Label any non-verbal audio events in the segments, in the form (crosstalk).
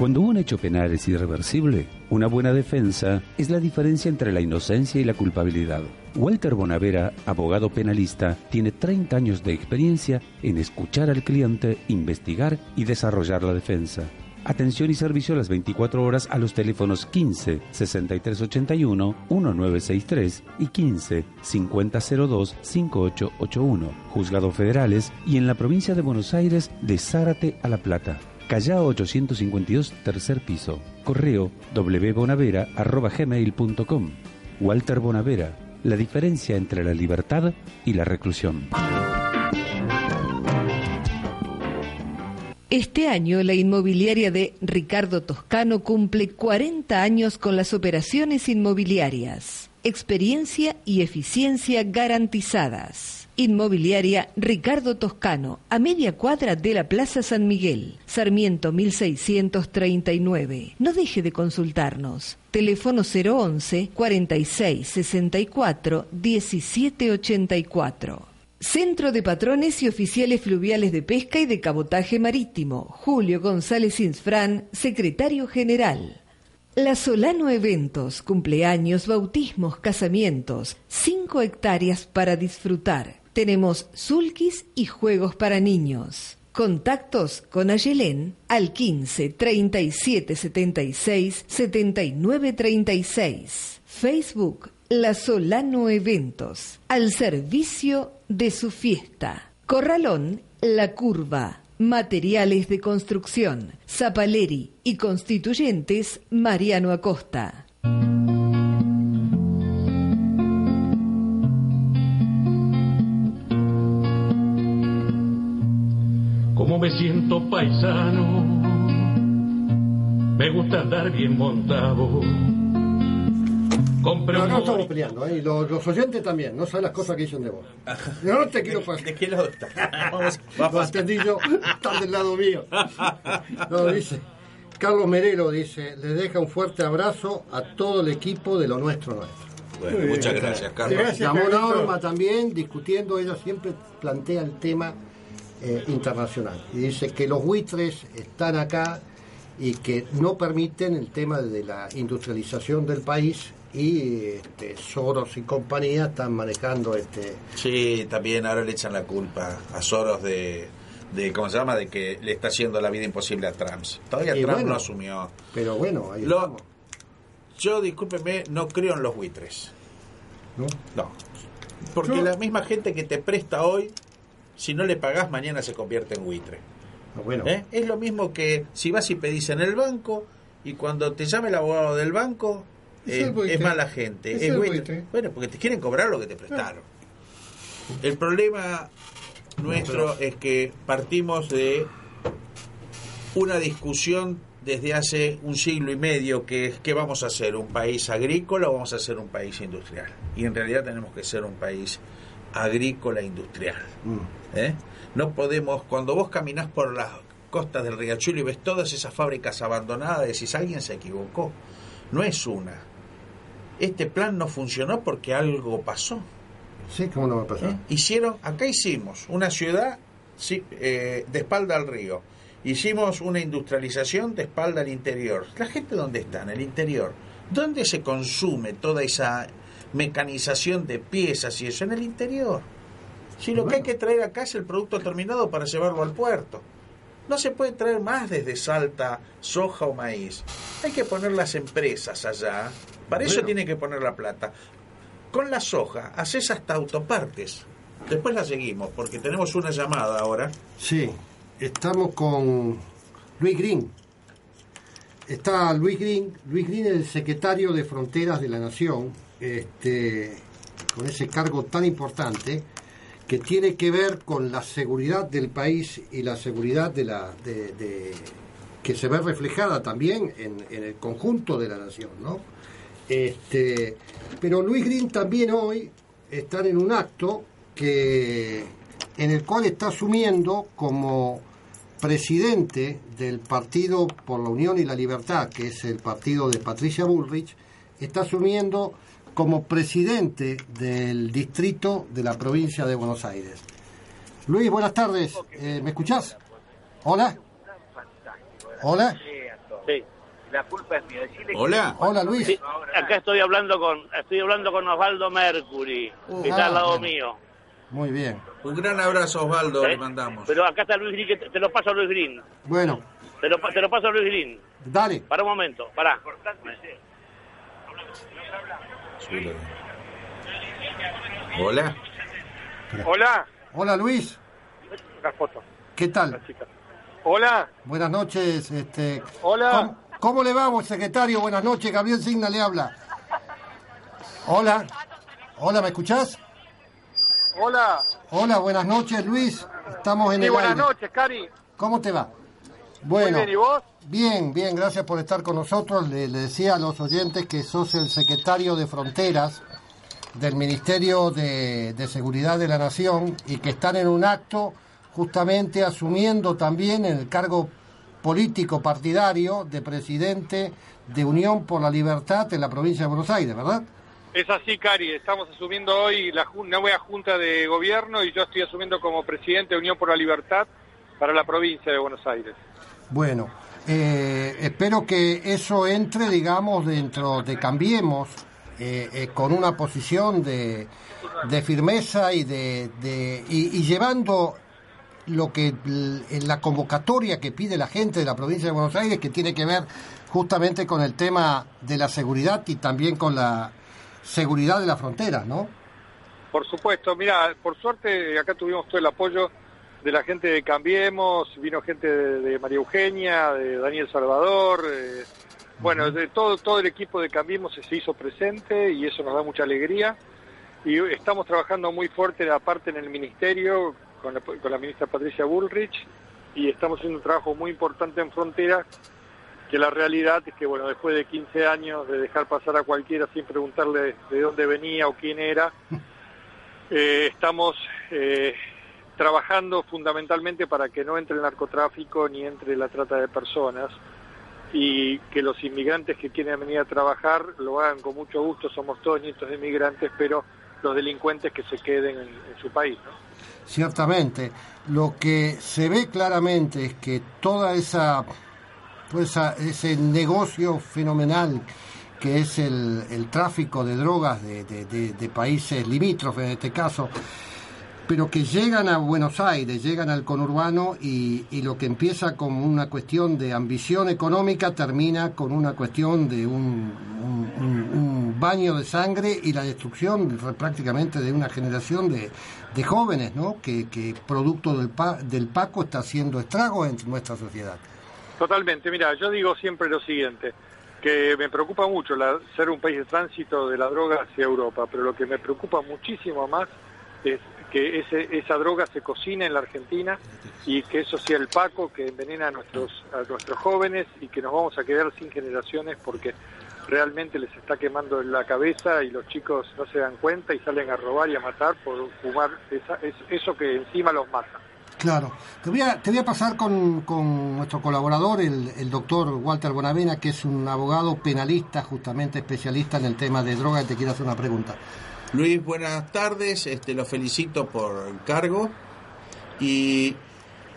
Cuando un hecho penal es irreversible, una buena defensa es la diferencia entre la inocencia y la culpabilidad. Walter Bonavera, abogado penalista, tiene 30 años de experiencia en escuchar al cliente, investigar y desarrollar la defensa. Atención y servicio a las 24 horas a los teléfonos 15 6381 1963 y 15 5002 5881, juzgados federales y en la provincia de Buenos Aires de Zárate a La Plata. Callao 852, tercer piso. Correo wbonavera.gmail.com. Walter Bonavera, la diferencia entre la libertad y la reclusión. Este año la inmobiliaria de Ricardo Toscano cumple 40 años con las operaciones inmobiliarias. Experiencia y eficiencia garantizadas. Inmobiliaria Ricardo Toscano, a media cuadra de la Plaza San Miguel, Sarmiento 1639. No deje de consultarnos. Teléfono 011 46 64 1784. Centro de Patrones y Oficiales Fluviales de Pesca y de Cabotaje Marítimo. Julio González Insfrán, Secretario General. La Solano Eventos, cumpleaños, bautismos, casamientos, 5 hectáreas para disfrutar. Tenemos sulkis y juegos para niños. Contactos con Ayelén al 15 37 76 79 36. Facebook La Solano Eventos, al servicio de su fiesta. Corralón La Curva. Materiales de construcción. Zapaleri y constituyentes Mariano Acosta. Paisano, me gusta andar bien montado. Compré No, no estamos peleando, ¿eh? los, los oyentes también, no saben las cosas que dicen de vos. Yo no te quiero pasar. ¿De qué lado está? (laughs) Vamos, Lo vamos. yo, están del lado mío. No, dice. Carlos Merelo dice, le deja un fuerte abrazo a todo el equipo de lo nuestro nuestro. Bueno, muchas gracias, Carlos. Llamó Norma también, discutiendo, ella siempre plantea el tema eh, internacional. Y dice que los buitres están acá y que no permiten el tema de la industrialización del país y este, Soros y compañía están manejando este Sí, también ahora le echan la culpa a Soros de, de ¿cómo se llama? De que le está haciendo la vida imposible a Trump. Todavía Y Trump bueno, no asumió. pero bueno ahí Lo- Yo, discúlpeme, no creo en los buitres. ¿no? No. Porque Yo- la misma gente que te presta hoy, si no le pagás, mañana se convierte en buitre. Ah, bueno ¿Eh? Es lo mismo que si vas y pedís en el banco y cuando te llame el abogado del banco Es eh, el buitre. es mala gente. Es es el buitre. buitre. Bueno, porque te quieren cobrar lo que te prestaron. El problema nuestro es que partimos de una discusión desde hace un siglo y medio que es ¿qué vamos a hacer? ¿Un país agrícola o vamos a ser un país industrial? Y en realidad tenemos que ser un país agrícola industrial. Mm. ¿eh? No podemos, cuando vos caminás por las costas del Riachuelo y ves todas esas fábricas abandonadas, decís, alguien se equivocó. No es una. Este plan no funcionó porque algo pasó. sí cómo no va a pasar ¿eh? Hicieron, acá hicimos una ciudad sí, eh, de espalda al río. Hicimos una industrialización de espalda al interior. ¿La gente dónde está? En el interior. ¿Dónde se consume toda esa mecanización de piezas y eso? En el interior. Si lo que hay que traer acá es el producto terminado para llevarlo al puerto. No se puede traer más desde Salta soja o maíz. Hay que poner las empresas allá. Para eso tiene que poner la plata. Con la soja haces hasta autopartes. Después la seguimos porque tenemos una llamada ahora. Sí, estamos con Luis Green. Está Luis Green, Luis Green es el secretario de Fronteras de la Nación, este, con ese cargo tan importante, que tiene que ver con la seguridad del país y la seguridad de la de, que se ve reflejada también en, en el conjunto de la nación, ¿no? Este, pero Luis Green también hoy está en un acto que en el cual está asumiendo como presidente del Partido por la Unión y la Libertad, que es el partido de Patricia Bullrich, está asumiendo como presidente del distrito de la provincia de Buenos Aires. Luis, buenas tardes. Eh, ¿Me escuchás? Hola. Hola. Sí. La culpa es mía. Decirle Hola. Hola, Luis. Sí, acá estoy hablando con estoy hablando con Osvaldo Mercury, que está al lado Ah, bien. mío. Muy bien. Un gran abrazo, Osvaldo, ¿Eh? le mandamos. Pero acá está Luis Green, que te, te lo paso a Luis Green. Bueno, Te lo, te lo paso a Luis Green. dale. Para un momento, pará. Subilo. Hola. Hola, Hola, Luis. una foto, ¿Qué tal? la chica. Hola, Buenas noches. Este, Hola. ¿Cómo, cómo le va, secretario? Buenas noches. Gabriel Signa le habla. Hola. Hola, ¿me escuchás? hola. Hola, buenas noches, Luis. Estamos en Sí, el buenas aire. noches, Cari. ¿Cómo te va? Bueno, bien, ¿y vos? bien, bien, gracias por estar con nosotros. Le, le decía a los oyentes que sos el secretario de Fronteras del Ministerio de, de Seguridad de la Nación y que están en un acto justamente asumiendo también el cargo político partidario de presidente de Unión por la Libertad en la provincia de Buenos Aires, ¿verdad? Es así, Cari. Estamos asumiendo hoy la nueva Junta de Gobierno y yo estoy asumiendo como presidente de Unión por la Libertad para la provincia de Buenos Aires. Bueno, eh, espero que eso entre, digamos, dentro de Cambiemos, eh, eh, con una posición de, firmeza y, de, de- y, llevando lo que la convocatoria que pide la gente de la provincia de Buenos Aires, que tiene que ver justamente con el tema de la seguridad y también con la seguridad de las fronteras, ¿no? Por supuesto, mira, por suerte acá tuvimos todo el apoyo de la gente de Cambiemos, vino gente de, de María Eugenia, de Daniel Salvador, eh, bueno, de todo, todo el equipo de Cambiemos se hizo presente y eso nos da mucha alegría. Y estamos trabajando muy fuerte aparte en el ministerio con la, con la ministra Patricia Bullrich y estamos haciendo un trabajo muy importante en frontera que la realidad es que bueno después de 15 años de dejar pasar a cualquiera sin preguntarle de dónde venía o quién era eh, estamos eh, trabajando fundamentalmente para que no entre el narcotráfico ni entre la trata de personas y que los inmigrantes que quieren venir a trabajar lo hagan con mucho gusto, somos todos nietos de inmigrantes, pero los delincuentes que se queden en, su país. ¿no? Ciertamente, lo que se ve claramente es que toda esa, todo esa- ese negocio fenomenal que es el, tráfico de drogas de países limítrofes en este caso, pero que llegan a Buenos Aires, llegan al conurbano y, y lo que empieza como una cuestión de ambición económica termina con una cuestión de un, baño de sangre y la destrucción prácticamente de una generación de, de jóvenes, ¿no? Que, que producto del, pa- del Paco está haciendo estragos en nuestra sociedad. Totalmente, mira, yo digo siempre lo siguiente, que me preocupa mucho la- ser un país de tránsito de la droga hacia Europa, pero lo que me preocupa muchísimo más es que ese, esa droga se cocina en la Argentina y que eso sea el paco que envenena a nuestros, a nuestros jóvenes y que nos vamos a quedar sin generaciones porque realmente les está quemando la cabeza y los chicos no se dan cuenta y salen a robar y a matar por fumar esa- es- eso que encima los mata. Claro. Te voy a, te voy a pasar con, con nuestro colaborador, el, el doctor Walter Bonavena, que es un abogado penalista, justamente especialista en el tema de droga, y te quiere hacer una pregunta. Luis, buenas tardes. Este, lo felicito por el cargo. Y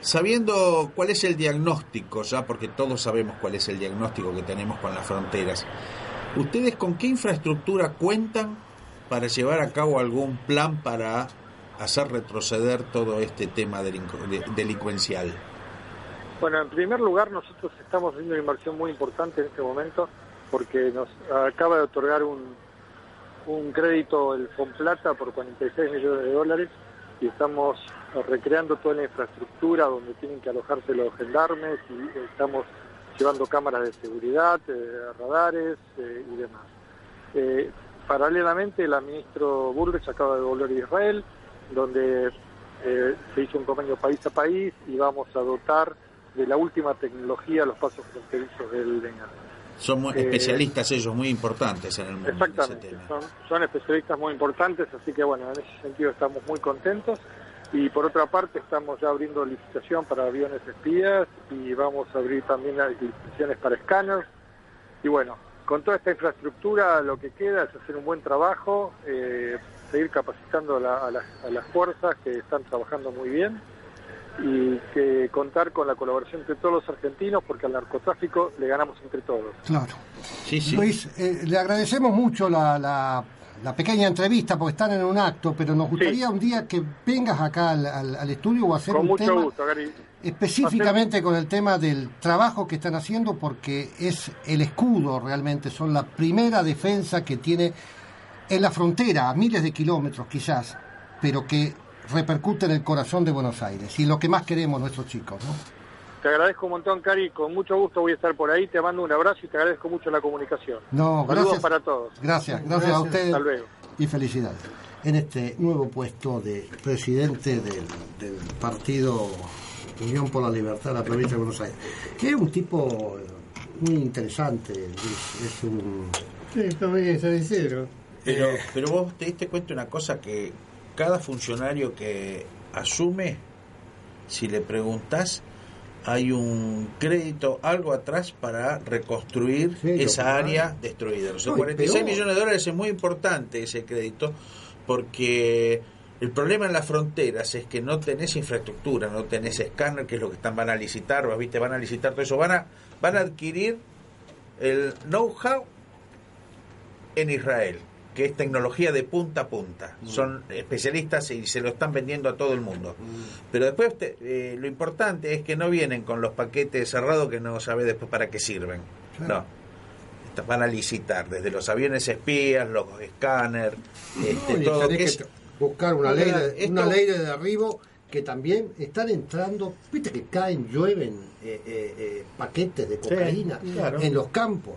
sabiendo cuál es el diagnóstico, ya porque todos sabemos cuál es el diagnóstico que tenemos con las fronteras, ¿ustedes con qué infraestructura cuentan para llevar a cabo algún plan para hacer retroceder todo este tema delincu- de- delincuencial? Bueno, en primer lugar, nosotros estamos haciendo una inversión muy importante en este momento porque nos acaba de otorgar un, un crédito el Fonplata por 46 millones de dólares y estamos recreando toda la infraestructura donde tienen que alojarse los gendarmes y estamos llevando cámaras de seguridad, eh, radares eh, y demás. Eh, paralelamente, la ministra Bullrich acaba de volver a Israel, donde se hizo un convenio país a país y vamos a dotar de la última tecnología los pasos fronterizos del DENA. Son muy Eh, especialistas ellos, muy importantes en el mundo. en ese Exactamente, tema. son, son especialistas muy importantes, así que bueno, en ese sentido estamos muy contentos. Y por otra parte estamos ya abriendo licitación para aviones espías y vamos a abrir también las licitaciones para escáneres. Y bueno, con toda esta infraestructura lo que queda es hacer un buen trabajo, eh, seguir capacitando la- a las, a las fuerzas que están trabajando muy bien y que contar con la colaboración entre todos los argentinos porque al narcotráfico le ganamos entre todos. Claro. Sí, sí. Luis, eh, le agradecemos mucho la, la- la pequeña entrevista porque están en un acto, pero nos gustaría un día que vengas acá al, al- al estudio o hacer Con un mucho tema gusto, Gary. específicamente con el tema del trabajo que están haciendo porque es el escudo realmente, son la primera defensa que tiene en la frontera, a miles de kilómetros quizás, pero que repercute en el corazón de Buenos Aires y lo que más queremos nuestros chicos, ¿no? Te agradezco un montón, Cari. Con mucho gusto voy a estar por ahí. Te mando un abrazo y te agradezco mucho la comunicación. No, Saludos gracias. para todos. Gracias, gracias, a ustedes Hasta luego. y felicidades. En este nuevo puesto de presidente del, del partido Unión por la Libertad de la provincia de Buenos Aires, que es un tipo eh, muy interesante, Luis, es un... Sí, como bien cero. Pero, Eh. pero vos te diste cuenta de una cosa que cada funcionario que asume, si le preguntas, hay un crédito, algo atrás para reconstruir Sí, esa claro. área destruida. Los No, y 46 peor. millones de dólares es muy importante ese crédito porque el problema en las fronteras es que no tenés infraestructura, no tenés escáner, que es lo que están van a licitar, ¿vos ¿viste? van a licitar todo eso, van a, van a adquirir el know-how en Israel, que es tecnología de punta a punta. Son especialistas y se lo están vendiendo a todo el mundo. Pero después te- eh, lo importante es que no vienen con los paquetes cerrados que no sabe después para qué sirven. No. Esta- Van a licitar desde los aviones espías, los escáneres, este, No, todo que buscar una ley, de, Esto- una ley de derribo que también están entrando, viste que caen, llueven eh, eh, paquetes de cocaína claro. en los campos.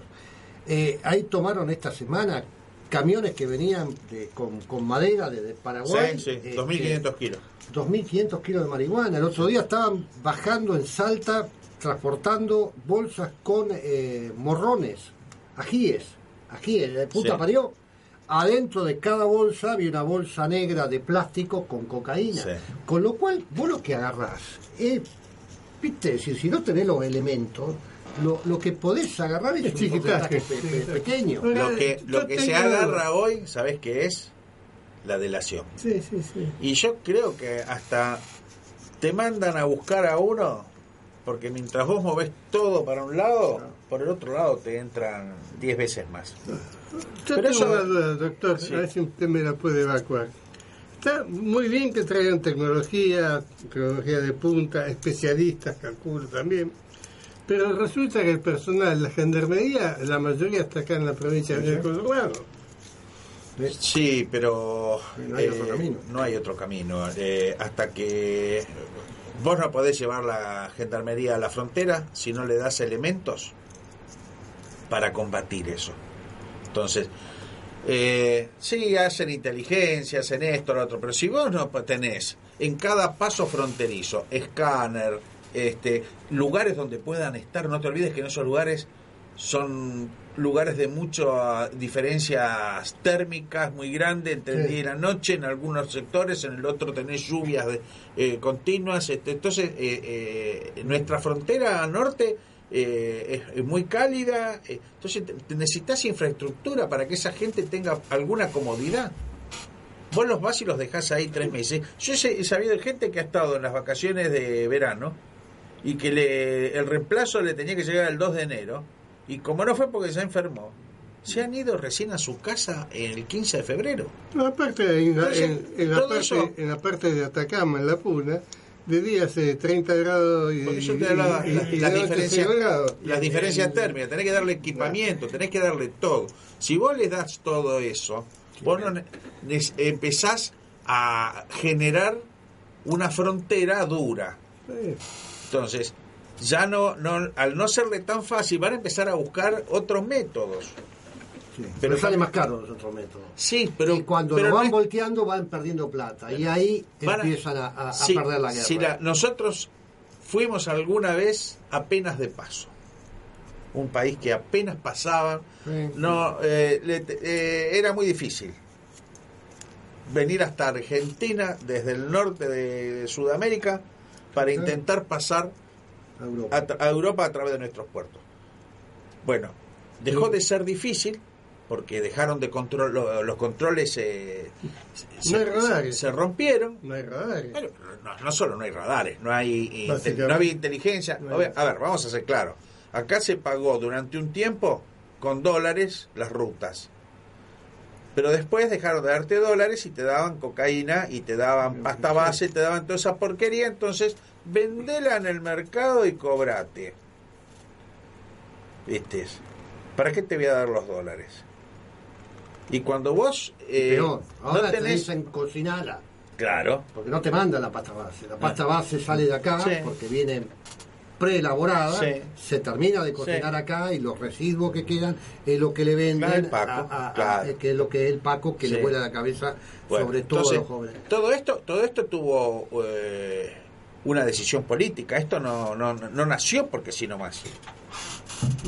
Eh, ahí tomaron esta semana camiones que venían de- con, con madera de, de Paraguay. Sí, sí, eh, 2.500 kilos. 2.500 kilos de marihuana. El otro día estaban bajando en Salta, transportando bolsas con eh, morrones, ajíes, ajíes, de puta Sí. parió. Adentro de cada bolsa había una bolsa negra de plástico con cocaína. Sí. Con lo cual, vos lo que agarrás es, viste, decir, si no tenés los elementos, lo, lo que podés agarrar es, Es un porcentaje pe- pe- chiquitaje. pequeño. Lo que, lo que se agarra hoy, ¿sabes qué es? La delación. Sí, sí, sí. Y yo creo que hasta te mandan a buscar a uno, porque mientras vos movés todo para un lado, por el otro lado te entran 10 veces más. Yo Pero tengo eso- una duda, doctor, Sí. a ver si usted me la puede evacuar. Está muy bien que traigan tecnología, tecnología de punta, especialistas, calculo también, pero resulta que el personal, la gendarmería, la mayoría está acá en la provincia de Colorado. Sí, pero No hay otro camino. no hay otro camino. Eh, hasta que vos no podés llevar la gendarmería a la frontera si no le das elementos para combatir eso. Entonces, eh, sí, hacen inteligencia, hacen esto, lo otro, pero si vos no tenés en cada paso fronterizo, escáner, este, lugares donde puedan estar, no te olvides que en esos lugares son lugares de muchas diferencias térmicas muy grandes entre el día y la noche, en algunos sectores, en el otro tenés lluvias de- eh, continuas, este, entonces eh, eh, nuestra frontera norte eh, es, es muy cálida, eh, entonces necesitas infraestructura para que esa gente tenga alguna comodidad. Vos los vas y los dejás ahí tres meses. Yo he sabido de gente que ha estado en las vacaciones de verano y que le, el reemplazo le tenía que llegar el 2 de enero y como no fue porque se enfermó, se han ido recién a su casa el 15 de febrero. No, aparte, en la, Entonces, en, en la parte, eso- en la parte de Atacama, en la Puna, de día hace 30 grados y, Por eso te hablaba, y- la- y las diferencias, 0 grados. las diferencias térmicas, tenés que darle equipamiento, tenés que darle todo. Si vos le das todo eso, vos no empezás a generar una frontera dura. Sí. Entonces, ya no, no, al no serle tan fácil, van a empezar a buscar otros métodos. Pero Pero sale más caro los otros métodos. Sí, pero y cuando pero lo no van es- volteando van perdiendo plata. Y ahí Van empiezan a, a- a Sí, perder la guerra. sí, la- nosotros fuimos alguna vez apenas de paso. Un país que apenas pasaba. Sí. No, eh, le- eh, era muy difícil venir hasta Argentina desde el norte de Sudamérica para intentar pasar A Europa. a, tra- a Europa a través de nuestros puertos. Bueno, dejó de ser difícil porque dejaron de control lo- los controles eh, se, No hay se- radares. se rompieron No hay radares. bueno, no, no solo no hay radares, no hay no había inteligencia. No hay- a ver, vamos a ser claros. Acá se pagó durante un tiempo con dólares las rutas. Pero después dejaron de darte dólares y te daban cocaína y te daban pasta base, te daban toda esa porquería. Entonces, vendela en el mercado y cobrate. ¿Viste? ¿Para qué te voy a dar los dólares? Y cuando vos eh, Peor, ahora no te dicen cocinala. Claro, Porque no te mandan la pasta base. La pasta base sale de acá Sí. porque viene preelaborada, Sí. se termina de cocinar Sí. acá y los residuos que quedan es lo que le venden, Paco, a- a- a- claro. que es lo que es el Paco que Sí. le vuela la cabeza Bueno, sobre todo entonces, a los jóvenes. Todo esto, todo esto tuvo eh, una decisión política. Esto no, no, no nació porque sí nomás.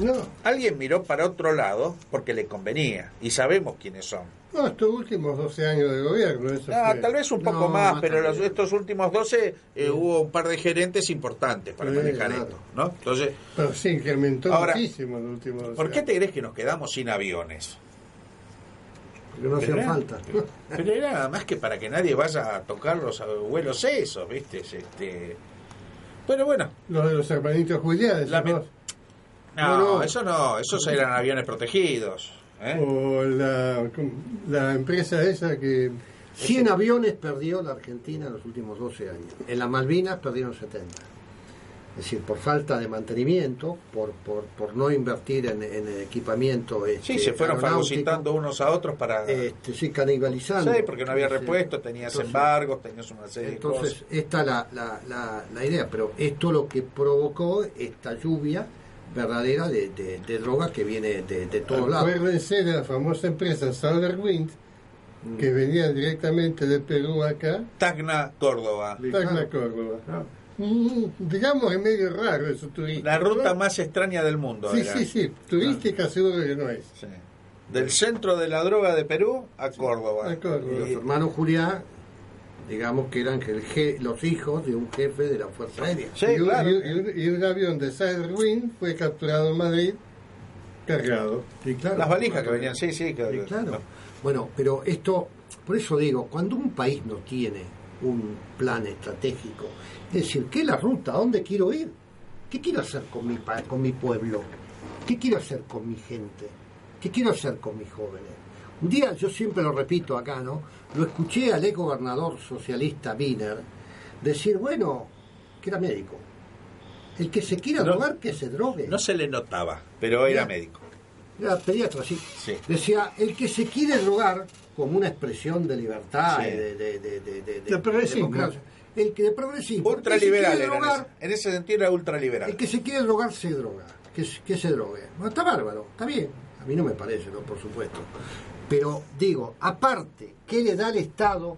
No, Alguien miró para otro lado porque le convenía. Y sabemos quiénes son. no, estos últimos 12 años de gobierno. Eso Ah, fue. tal vez un poco No, más, más pero los, estos últimos 12 eh, hubo un par de gerentes importantes para Sí, manejar claro. esto. ¿no? Entonces, Pero se incrementó Ahora, muchísimo en los últimos 12 ¿por qué te crees que nos quedamos sin aviones? Porque no hacían (laughs) Pero era- falta. Pero era nada más que para que nadie vaya a tocar los vuelos esos, ¿viste? Este... Pero bueno, Los de los hermanitos esos no, No, eso no, esos eran aviones protegidos. ¿eh? O la, la empresa esa que 100 aviones perdió la Argentina en los últimos 12 años. En las Malvinas perdieron 70. Es decir, por falta de mantenimiento, por, por, por no invertir en, en equipamiento. Sí, este, se fueron fagocitando unos a otros para... Este, sí, canibalizando. sí, porque no había Entonces, repuesto, tenías entonces- embargos, tenías una serie Entonces, de cosas. esta es la, la, la, la idea, pero esto lo que provocó esta lluvia verdadera de, de, de droga que viene de, de todos lados. acuérdense de la famosa empresa Solar Wind que venía directamente de Perú acá, Tacna, Córdoba. Tacna, Córdoba. Mm, digamos es medio raro eso turístico. La ruta ¿no? más extraña del mundo. Sí, era. sí, sí, turística seguro que no es. Sí. Del centro de la droga de Perú a Córdoba. a Córdoba. Los hermanos Julián, digamos que eran el je- los hijos de un jefe de la Fuerza Aérea. Sí, y, un, claro. y un- y un- y un avión de Wind fue capturado en Madrid cargado. Claro. Las valijas que venían, sí, sí. que- Sí, claro. Bueno, pero esto, por eso digo, cuando un país no tiene un plan estratégico, es decir, ¿qué es la ruta? ¿A dónde quiero ir? ¿Qué quiero hacer con mi, con mi pueblo? ¿Qué quiero hacer con mi gente? ¿Qué quiero hacer con mis jóvenes? Un día, yo siempre lo repito acá, ¿no? Lo escuché al ex gobernador socialista Wiener decir, bueno, que era médico. El que se quiera No. drogar, que se drogue. No se le notaba, pero era médico. Era pediatra, sí. Sí. Decía, el que se quiere drogar como una expresión de libertad, Sí. y de, de, de, de, de- De progresismo. democracia. El que de progresismo. Ultraliberal en drogar, ese, en ese sentido era ultraliberal. El que se quiere drogar se droga. Que, se- que se drogue. Bueno, está bárbaro, está bien. A mí no me parece, ¿no? Por supuesto. Pero digo, aparte, ¿qué le da el Estado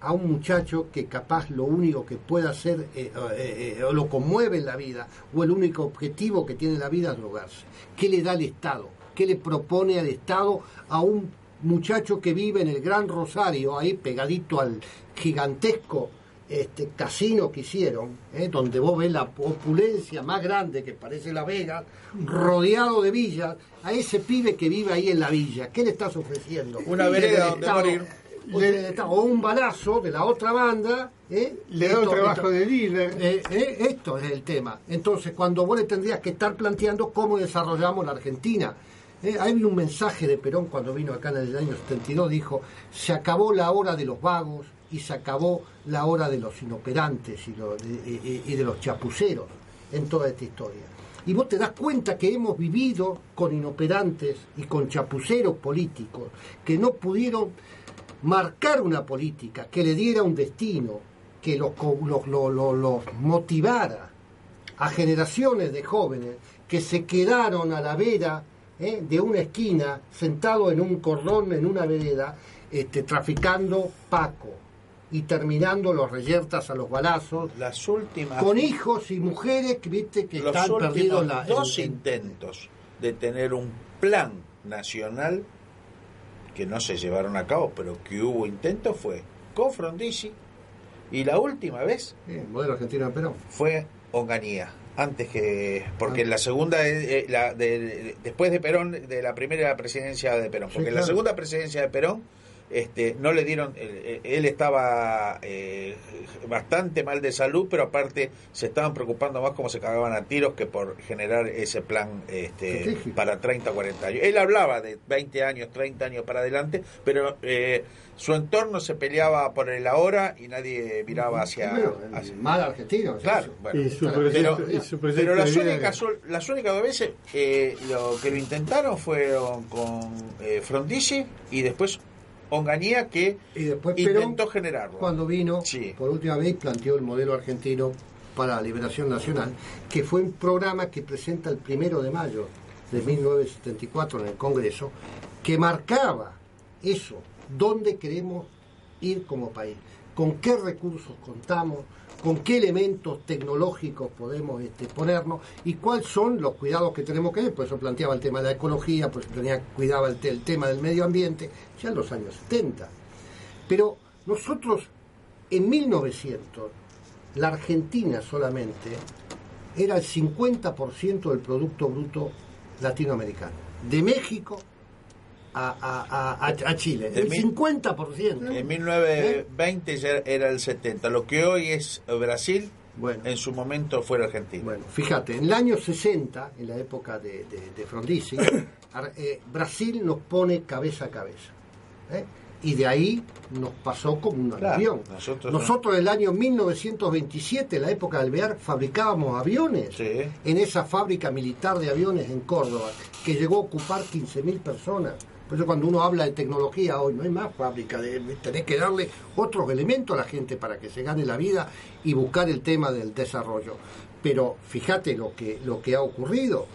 a un muchacho que capaz lo único que puede hacer eh, eh, eh, o lo conmueve en la vida o el único objetivo que tiene en la vida es drogarse? ¿Qué le da el Estado? ¿Qué le propone al Estado a un muchacho que vive en el Gran Rosario, ahí pegadito al gigantesco este casino que hicieron, ¿eh? donde vos ves la opulencia más grande que parece La Vega, rodeado de villas, a ese pibe que vive ahí en la villa, ¿qué le estás ofreciendo? Una vereda donde morir. o un balazo de la otra banda, ¿eh? Le da un trabajo esto- de líder. eh, eh, esto es el tema. Entonces, cuando vos le tendrías que estar planteando cómo desarrollamos la Argentina. Hay un mensaje de Perón cuando vino acá en el año 72, dijo, se acabó la hora de los vagos y se acabó la hora de los inoperantes y, lo- y- de los chapuceros en toda esta historia. Y vos te das cuenta que hemos vivido con inoperantes y con chapuceros políticos que no pudieron marcar una política que le diera un destino, que los, los- los- los motivara a generaciones de jóvenes que se quedaron a la vera ¿eh? de una esquina, sentado en un cordón, en una vereda, este, traficando Paco y terminando los reyertas a los balazos, Las últimas con hijos y mujeres que viste que los están perdidos la, dos en- intentos de tener un plan nacional que no se llevaron a cabo, pero que hubo intentos fue con Frondizi y la última vez eh, modelo argentino Perón. fue Onganía. Antes que. Porque la segunda. eh, eh, la de- de- después de Perón, de la primera presidencia de Perón. Sí, Porque la claro. segunda presidencia de Perón. Este, no le dieron, él, él estaba eh, bastante mal de salud, pero aparte se estaban preocupando más cómo se cagaban a tiros que por generar ese plan este, para 30 o 40 años. Él hablaba de 20 años, 30 años para adelante, pero eh, su entorno se peleaba por el ahora y nadie miraba hacia... Bueno, el hacia- mal argentino. Claro, bueno. Y su Pero- proyecto, pero- y su proyecto Pero las únicas, era- las únicas dos veces eh, lo que lo intentaron fueron con eh, Frondizi y después Onganía que Y después intentó Perón, generarlo. cuando vino, Sí. por última vez planteó el modelo argentino para la liberación nacional, que fue un programa que presenta el primero de mayo de 1974 en el Congreso, que marcaba eso, dónde queremos ir como país, con qué recursos contamos, con qué elementos tecnológicos podemos este, ponernos y cuáles son los cuidados que tenemos que tener. Por eso planteaba el tema de la ecología, por cuidaba el, el tema del medio ambiente, ya en los años 70. Pero nosotros, en 1900, la Argentina solamente era el 50% del Producto Bruto latinoamericano. De México a, a- Chile. En El mil- 50%. En 1920 ya era el 70. Lo que hoy es Brasil, Bueno. en su momento fue la Argentina. Bueno, fíjate, en el año 60, en la época de, de, de Frondizi, (coughs) eh, Brasil nos pone cabeza a cabeza. ¿eh? Y de ahí nos pasó como un Claro, avión. nosotros Nosotros, en el año 1927, en la época del Alvear, fabricábamos aviones Sí. en esa fábrica militar de aviones en Córdoba, que llegó a ocupar 15.000 personas. Por eso cuando uno habla de tecnología hoy no hay más fábrica, de, tenés que darle otros elementos a la gente para que se gane la vida y buscar el tema del desarrollo. Pero fíjate lo que, lo que ha ocurrido,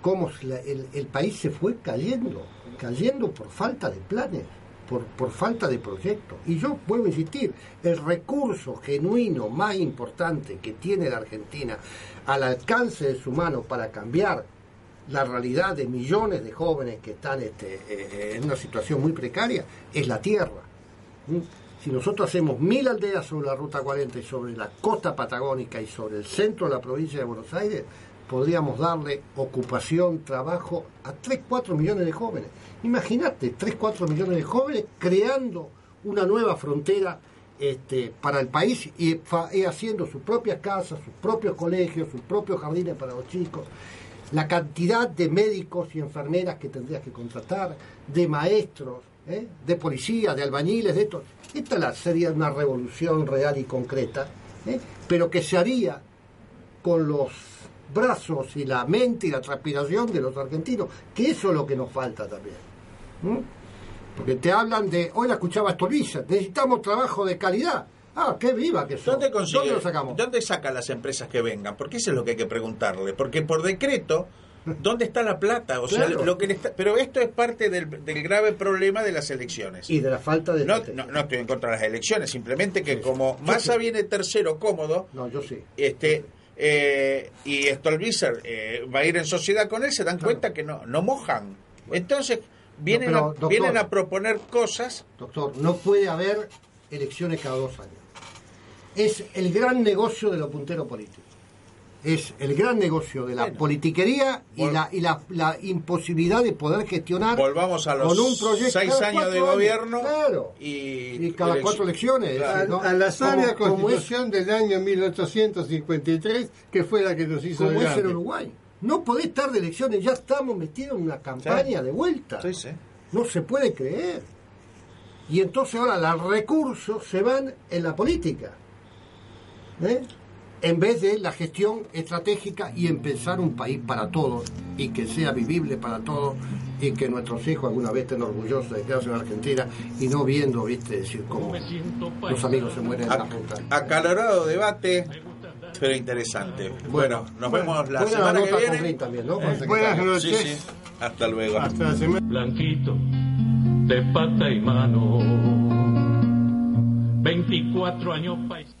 cómo el, país se fue cayendo, cayendo por falta de planes, por, por falta de proyectos. Y yo vuelvo a insistir, el recurso genuino más importante que tiene la Argentina al alcance de su mano para cambiar la realidad de millones de jóvenes que están este, eh, en una situación muy precaria es la tierra. ¿Mm? Si nosotros hacemos mil aldeas sobre la Ruta 40 y sobre la costa patagónica y sobre el centro de la provincia de Buenos Aires, podríamos darle ocupación, trabajo a 3, 4 millones de jóvenes. Imagínate, 3, 4 millones de jóvenes creando una nueva frontera este, para el país y, y haciendo sus propias casas, sus propios colegios, sus propios jardines para los chicos la cantidad de médicos y enfermeras que tendrías que contratar, de maestros, ¿eh? de policía, de albañiles, de esto. Esta sería una revolución real y concreta, ¿eh? pero que se haría con los brazos y la mente y la transpiración de los argentinos, que eso es lo que nos falta también. Porque te hablan de, hoy la escuchaba Estolvilla, necesitamos trabajo de calidad. Ah, qué viva que son. ¿Dónde consigue? lo sacamos? ¿Dónde sacan las empresas que vengan? Porque eso es lo que hay que preguntarle. Porque por decreto, ¿dónde está la plata? O sea, lo que le está- pero esto es parte del, del grave problema de las elecciones. Y de la falta de... No, estrategia. no, no estoy en contra de las elecciones, simplemente que Sí, como Massa sí. viene tercero cómodo, No, yo sí. este eh, y Stolbizer eh, va a ir en sociedad con él, se dan cuenta que no, no mojan. Entonces vienen, pero, a, doctor. vienen a proponer cosas. Doctor, no puede haber elecciones cada dos años. Es el gran negocio de los punteros políticos. Es el gran negocio de la Bueno. politiquería y, la, y la, la imposibilidad de poder gestionar Volvamos a los con un proyecto seis años de gobierno Claro. y, Y cada cuatro elecciones. Claro. ¿no? A la sabia Como- como es- constitución del año 1853, que fue la que nos hizo como es en. Uruguay. No podés estar de elecciones, ya estamos metidos en una campaña Sí. de vuelta. Sí, sí. No se puede creer. Y entonces ahora los recursos se van en la política. ¿Eh? En vez de la gestión estratégica y en pensar un país para todos y que sea vivible para todos y que nuestros hijos alguna vez estén orgullosos de quedarse en Argentina y no viendo, viste, decir cómo los amigos se mueren en la ruta. Acalorado debate. pero interesante. Bueno, nos vemos la Buena semana que viene. Eh, buenas noches. Sí, sí. Hasta luego. Hasta la semana. Blanquito, de pata y mano. 24 años paisano.